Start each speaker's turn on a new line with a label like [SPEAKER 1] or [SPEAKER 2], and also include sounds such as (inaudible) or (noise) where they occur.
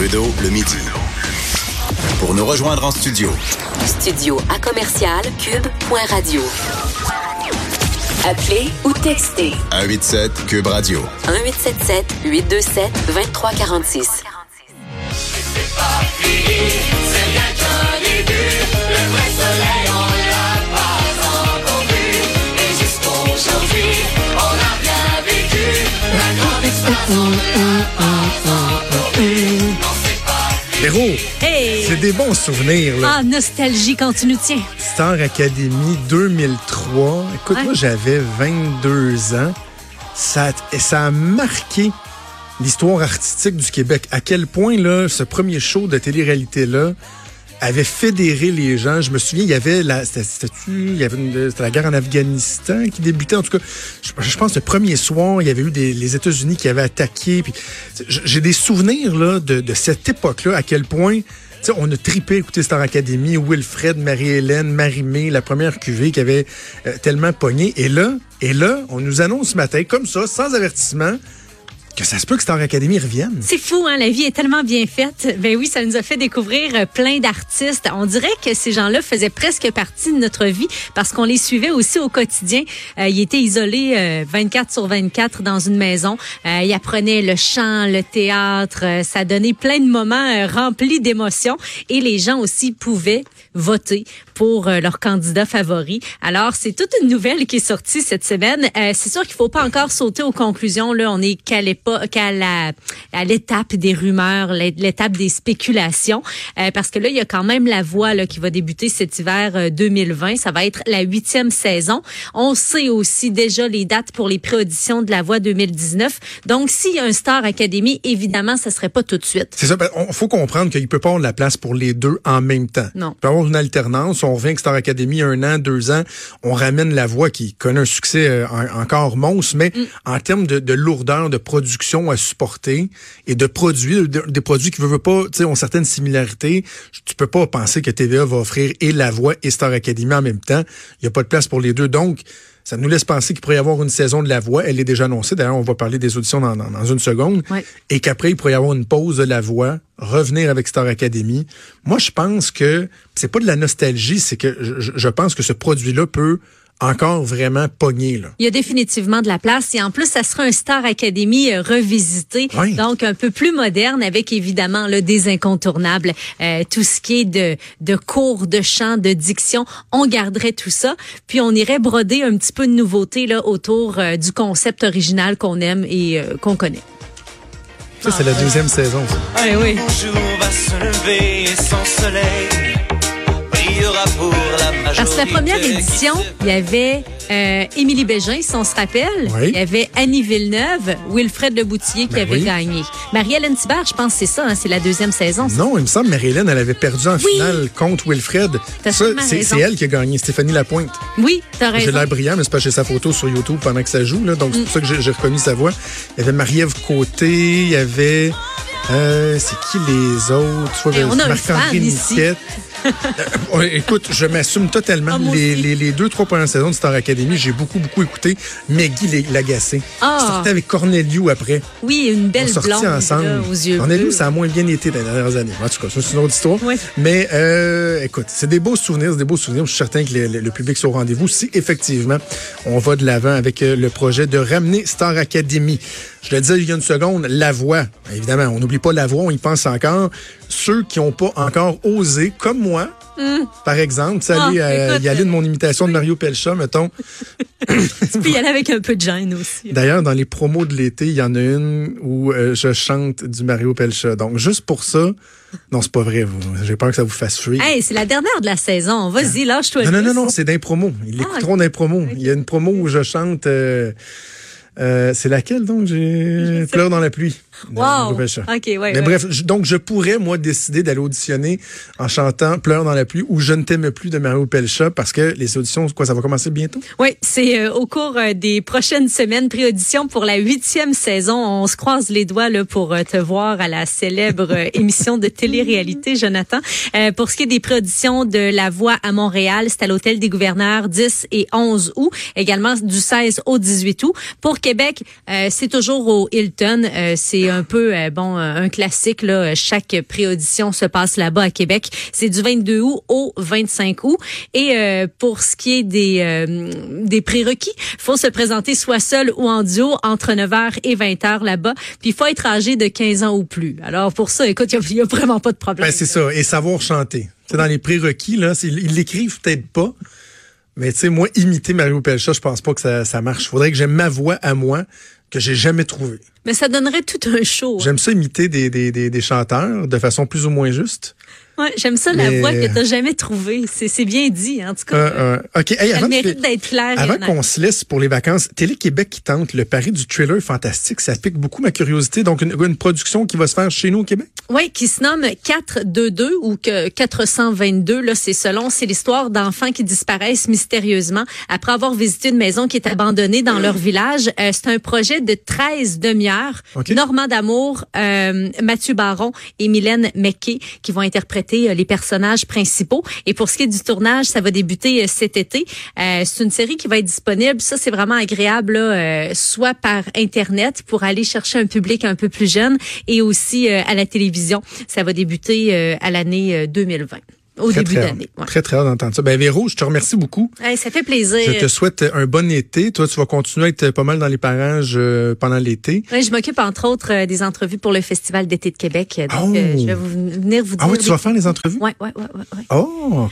[SPEAKER 1] Trudeau le midi. Pour nous rejoindre en studio.
[SPEAKER 2] Studio à commercial cube.radio. Appelez ou textez
[SPEAKER 1] 187 Cube Radio.
[SPEAKER 2] 1877 827 2346.
[SPEAKER 3] Véro,
[SPEAKER 4] Hey!
[SPEAKER 3] c'est des bons souvenirs. Là.
[SPEAKER 4] Ah, nostalgie quand tu nous tiens.
[SPEAKER 3] Star Academy 2003. Écoute,
[SPEAKER 4] Ouais.
[SPEAKER 3] moi, j'avais 22 ans. Ça, et ça a marqué l'histoire artistique du Québec. À quel point, là, ce premier show de télé-réalité-là avait fédéré les gens. Je me souviens, il y avait la, c'était-tu- il y avait la guerre en Afghanistan qui débutait. En tout cas, je, pense le premier soir, il y avait eu les États-Unis qui avaient attaqué. J'ai des souvenirs de, cette époque-là. À quel point on a tripé écouter Star Academy, Wilfred, Marie-Hélène, Marie-Mé, la première cuvée qui avait euh, tellement pogné. Et là, et là, on nous annonce ce matin, comme ça, sans avertissement, que ça se peut que Star Academy revienne.
[SPEAKER 4] C'est fou, hein? La vie est tellement bien faite. Ben oui, ça nous a fait découvrir euh, plein d'artistes. On dirait que ces gens-là faisaient presque partie de notre vie parce qu'on les suivait aussi au quotidien. Euh, ils étaient isolés euh, 24 sur 24 dans une maison. Euh, ils apprenaient le chant, le théâtre. Euh, ça donnait plein de moments euh, remplis d'émotions. Et les gens aussi pouvaient voter pour euh, leur candidat favori. Alors, c'est toute une nouvelle qui est sortie cette semaine. Euh, c'est sûr qu'il faut pas encore sauter aux conclusions. Là, on est qu'à l'époque, qu'à la, à l'étape des rumeurs, l'é- l'étape des spéculations, Euh, parce que là, il y a quand même la voix là, qui va débuter cet hiver euh, 2020. Ça va être la huitième saison. On sait aussi déjà les dates pour les pré-auditions de la voix 2019. Donc, s'il y a un Star Academy, évidemment, ça serait pas tout de suite.
[SPEAKER 3] C'est ça. Il faut comprendre qu'il peut pas avoir de la place pour les deux en même temps.
[SPEAKER 4] Non.
[SPEAKER 3] Il peut y une alternance. On revient avec Star Academy un an, deux ans. On ramène la voix qui connaît un succès euh, en- encore monstre, mais
[SPEAKER 4] Mm.
[SPEAKER 3] en termes de, de lourdeur, de production à supporter et de produits, de- des produits qui ne veulent pas, tu sais, ont certaines similarités. Tu peux pas penser que TVA va offrir et la voix et Star Academy en même temps. Il n'y a pas de place pour les deux. Donc, ça nous laisse penser qu'il pourrait y avoir une saison de la voix. Elle est déjà annoncée. D'ailleurs, on va parler des auditions dans, dans- dans une seconde.
[SPEAKER 4] Ouais.
[SPEAKER 3] Et qu'après, il pourrait y avoir une pause de la voix, revenir avec Star Academy. Moi, je pense que c'est pas de la nostalgie, c'est que je, je pense que ce produit-là peut encore vraiment pogner. Là.
[SPEAKER 4] Il y a définitivement de la place et en plus, ça sera un Star Academy euh, revisité,
[SPEAKER 3] Oui.
[SPEAKER 4] donc un peu plus moderne avec évidemment là, des incontournables, euh, tout ce qui est de, de cours, de chant, de diction, on garderait tout ça, puis on irait broder un petit peu de nouveauté là, autour euh, du concept original qu'on aime et euh, qu'on connaît.
[SPEAKER 3] Ça, c'est la deuxième saison. ça.
[SPEAKER 4] Oui, oui.
[SPEAKER 5] jour va se lever sans soleil brillera pour.
[SPEAKER 4] Parce que la première édition, il y avait euh, Émilie Bégin, si on se rappelle.
[SPEAKER 3] Oui.
[SPEAKER 4] Il y avait Annie Villeneuve, Wilfred Leboutillier qui
[SPEAKER 3] Ben
[SPEAKER 4] avait
[SPEAKER 3] oui.
[SPEAKER 4] gagné. Marie-Hélène Thibert, je pense que c'est ça, hein, c'est la deuxième saison. ça.
[SPEAKER 3] Non, il me semble que Marie-Hélène, elle avait perdu en
[SPEAKER 4] Oui.
[SPEAKER 3] finale contre Wilfred. Ça, c'est
[SPEAKER 4] raison.
[SPEAKER 3] c'est elle qui a gagné, Stéphanie Lapointe.
[SPEAKER 4] Oui, t'as
[SPEAKER 3] J'ai
[SPEAKER 4] raison.
[SPEAKER 3] l'air brillant, mais c'est pas chez sa photo sur YouTube pendant que ça joue. Là, donc, c'est pour ça que j'ai j'ai reconnu sa voix. Il y avait Marie-Ève Côté, il y avait... euh, c'est qui les autres? Tu vois,
[SPEAKER 4] on a un
[SPEAKER 3] Marc-André. Niquette. Euh, ouais, écoute, je m'assume totalement.
[SPEAKER 4] Ah,
[SPEAKER 3] les,
[SPEAKER 4] aussi.
[SPEAKER 3] les, les deux, trois premières saisons de Star Academy, j'ai beaucoup, beaucoup écouté. Maggie Lagacé.
[SPEAKER 4] Ah.
[SPEAKER 3] Je sortais avec Corneliu après.
[SPEAKER 4] Oui, une
[SPEAKER 3] On
[SPEAKER 4] belle
[SPEAKER 3] sortit
[SPEAKER 4] blonde
[SPEAKER 3] ensemble.
[SPEAKER 4] là, aux yeux
[SPEAKER 3] On a
[SPEAKER 4] bleus.
[SPEAKER 3] vu, ça a moins bien été dans les dernières années. En tout cas, c'est une autre histoire.
[SPEAKER 4] Oui.
[SPEAKER 3] Mais euh, écoute, c'est des beaux souvenirs, c'est des beaux souvenirs. Je suis certain que le, le- le public soit au rendez-vous si effectivement on va de l'avant avec euh, le projet de ramener Star Academy. Je le disais il y a une seconde, la voix. Évidemment, on n'oublie pas la voix, on y pense encore. Ceux qui n'ont pas encore osé, comme moi, par exemple, tu
[SPEAKER 4] Ah,
[SPEAKER 3] euh, y aller de mon imitation de Mario Pelcha, mettons. (laughs)
[SPEAKER 4] Tu peux y aller avec un peu de gêne aussi.
[SPEAKER 3] D'ailleurs, dans les promos de l'été, il y en a une où euh, je chante du Mario Pelcha. Donc, juste pour ça, non, c'est pas vrai. vous. J'ai peur que ça vous fasse fuir.
[SPEAKER 4] Hey, c'est la dernière de la saison. Vas-y, lâche-toi.
[SPEAKER 3] non, non, non, non, c'est d'un promo. Ils
[SPEAKER 4] Ah,
[SPEAKER 3] l'écouteront d'un promo. Il y a une promo où je chante. euh, euh, c'est laquelle donc? J'ai pleure dans la pluie.
[SPEAKER 4] Wow.
[SPEAKER 3] Pelcha.
[SPEAKER 4] OK, ouais.
[SPEAKER 3] Mais
[SPEAKER 4] ouais.
[SPEAKER 3] bref, je- donc je pourrais moi décider d'aller auditionner en chantant Pleure dans la pluie ou Je ne t'aime plus de Mario Pelcha parce que les auditions, quoi, ça va commencer bientôt?
[SPEAKER 4] Oui, c'est euh, au cours euh, des prochaines semaines, pré-audition pour la huitième saison. On se croise les doigts là, pour euh, te voir à la célèbre émission de télé-réalité, Jonathan. Euh, pour ce qui est des pré-auditions de La Voix à Montréal, c'est à l'Hôtel des gouverneurs 10 et 11 août, également du 16 au 18 août. Pour Québec, euh, c'est toujours au Hilton. Euh, un peu euh, bon un classique là. Chaque pré-audition se passe là-bas à Québec. C'est du 22 août au 25 août. Et euh, pour ce qui est des euh, des prérequis, faut se présenter soit seul ou en duo entre 9h et 20h là-bas. Puis il faut être âgé de 15 ans ou plus. Alors pour ça, écoute, il y, a vraiment pas de problème.
[SPEAKER 3] Ben, c'est ça. Et savoir chanter. C'est dans les prérequis là, ils l'écrivent peut-être pas. Mais tu sais, moi, imiter Mario Pelcha, je pense pas que ça, ça marche. Faudrait que j'aime ma voix à moi que j'ai jamais trouvée.
[SPEAKER 4] Mais ça donnerait tout un show. hein.
[SPEAKER 3] J'aime ça imiter des, des, des, des chanteurs de façon plus ou moins juste.
[SPEAKER 4] Ouais, j'aime ça la
[SPEAKER 3] Mais-
[SPEAKER 4] voix que t'as jamais trouvée. C'est c'est bien dit en tout cas.
[SPEAKER 3] Euh, euh, OK. Hey, avant
[SPEAKER 4] mérite d'être claire. et
[SPEAKER 3] Avant qu'on se laisse pour les vacances, Télé-Québec qui tente le pari du thriller fantastique, ça pique beaucoup ma curiosité. Donc, une, une production qui va se faire chez nous au Québec?
[SPEAKER 4] Oui, qui se nomme 422 ou que 422, là, c'est selon, c'est l'histoire d'enfants qui disparaissent mystérieusement après avoir visité une maison qui est abandonnée dans leur village. Euh, c'est un projet de 13 demi-heures. Normand D'Amour, euh, Mathieu Baron et Mylène McKay qui vont interpréter euh, les personnages principaux. Et pour ce qui est du tournage, ça va débuter euh, cet été. Euh, c'est une série qui va être disponible. Ça, c'est vraiment agréable, soit par Internet pour aller chercher un public un peu plus jeune et aussi à la télévision. Ça va débuter à l'année euh, 2020, au
[SPEAKER 3] Très,
[SPEAKER 4] début
[SPEAKER 3] très,
[SPEAKER 4] d'année. Ouais.
[SPEAKER 3] très, très hâte d'entendre ça. Ben, Véro, je te remercie beaucoup.
[SPEAKER 4] Hey, ça fait plaisir.
[SPEAKER 3] Je te souhaite un bon été. Toi, tu vas continuer à être pas mal dans les parages euh, pendant l'été.
[SPEAKER 4] Je m'occupe entre autres euh, des entrevues pour le Festival d'été de Québec. Donc,
[SPEAKER 3] Oh.
[SPEAKER 4] euh, je vais vous, venir vous dire.
[SPEAKER 3] Ah oui, tu
[SPEAKER 4] des-
[SPEAKER 3] vas faire les entrevues?
[SPEAKER 4] Ouais, ouais, ouais, ouais, ouais.
[SPEAKER 3] Oh,